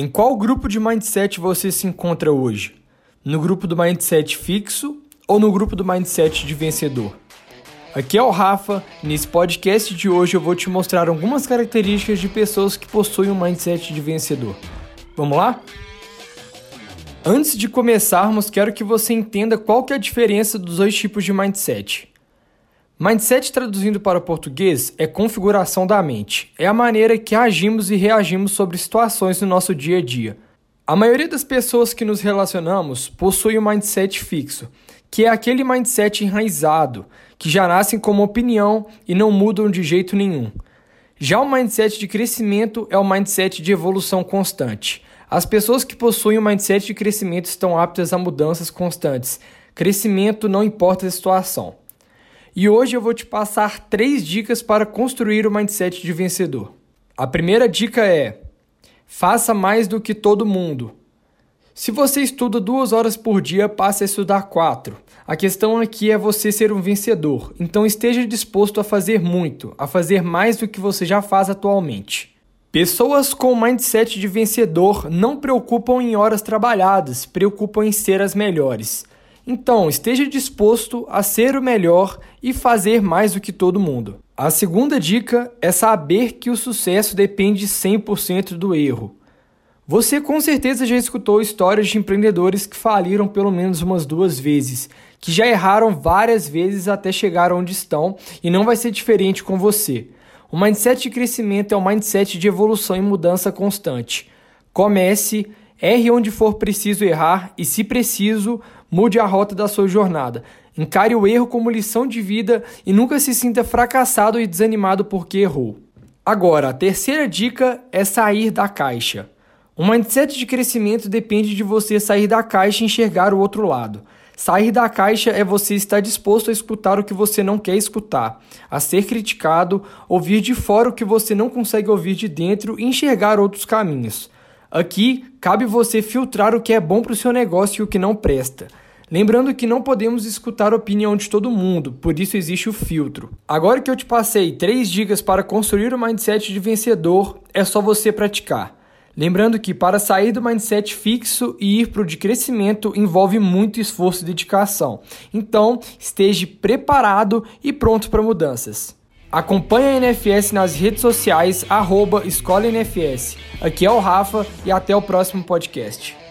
Em qual grupo de mindset você se encontra hoje? No grupo do mindset fixo ou no grupo do mindset de vencedor? Aqui é o Rafa, nesse podcast de hoje eu vou te mostrar algumas características de pessoas que possuem um mindset de vencedor. Vamos lá? Antes de começarmos, quero que você entenda qual que é a diferença dos dois tipos de mindset. Mindset traduzindo para o português é configuração da mente. É a maneira que agimos e reagimos sobre situações no nosso dia a dia. A maioria das pessoas que nos relacionamos possui um mindset fixo, que é aquele mindset enraizado, que já nascem como opinião e não mudam de jeito nenhum. Já o mindset de crescimento é o mindset de evolução constante. As pessoas que possuem um mindset de crescimento estão aptas a mudanças constantes. Crescimento não importa a situação. E hoje eu vou te passar três dicas para construir o mindset de vencedor. A primeira dica é: faça mais do que todo mundo. Se você estuda duas horas por dia, passe a estudar quatro. A questão aqui é você ser um vencedor, então esteja disposto a fazer muito, a fazer mais do que você já faz atualmente. Pessoas com mindset de vencedor não preocupam em horas trabalhadas, preocupam em ser as melhores. Então, esteja disposto a ser o melhor e fazer mais do que todo mundo. A segunda dica é saber que o sucesso depende 100% do erro. Você com certeza já escutou histórias de empreendedores que faliram pelo menos umas duas vezes, que já erraram várias vezes até chegar onde estão e não vai ser diferente com você. O mindset de crescimento é um mindset de evolução e mudança constante. Comece, erre onde for preciso errar e, se preciso, Mude a rota da sua jornada. Encare o erro como lição de vida e nunca se sinta fracassado e desanimado porque errou. Agora, a terceira dica é sair da caixa. O mindset de crescimento depende de você sair da caixa e enxergar o outro lado. Sair da caixa é você estar disposto a escutar o que você não quer escutar, a ser criticado, ouvir de fora o que você não consegue ouvir de dentro e enxergar outros caminhos. Aqui cabe você filtrar o que é bom para o seu negócio e o que não presta. Lembrando que não podemos escutar a opinião de todo mundo, por isso existe o filtro. Agora que eu te passei três dicas para construir o mindset de vencedor, é só você praticar. Lembrando que para sair do mindset fixo e ir para o de crescimento envolve muito esforço e dedicação. Então, esteja preparado e pronto para mudanças. Acompanhe a NFS nas redes sociais, arroba Escola NFS. Aqui é o Rafa e até o próximo podcast.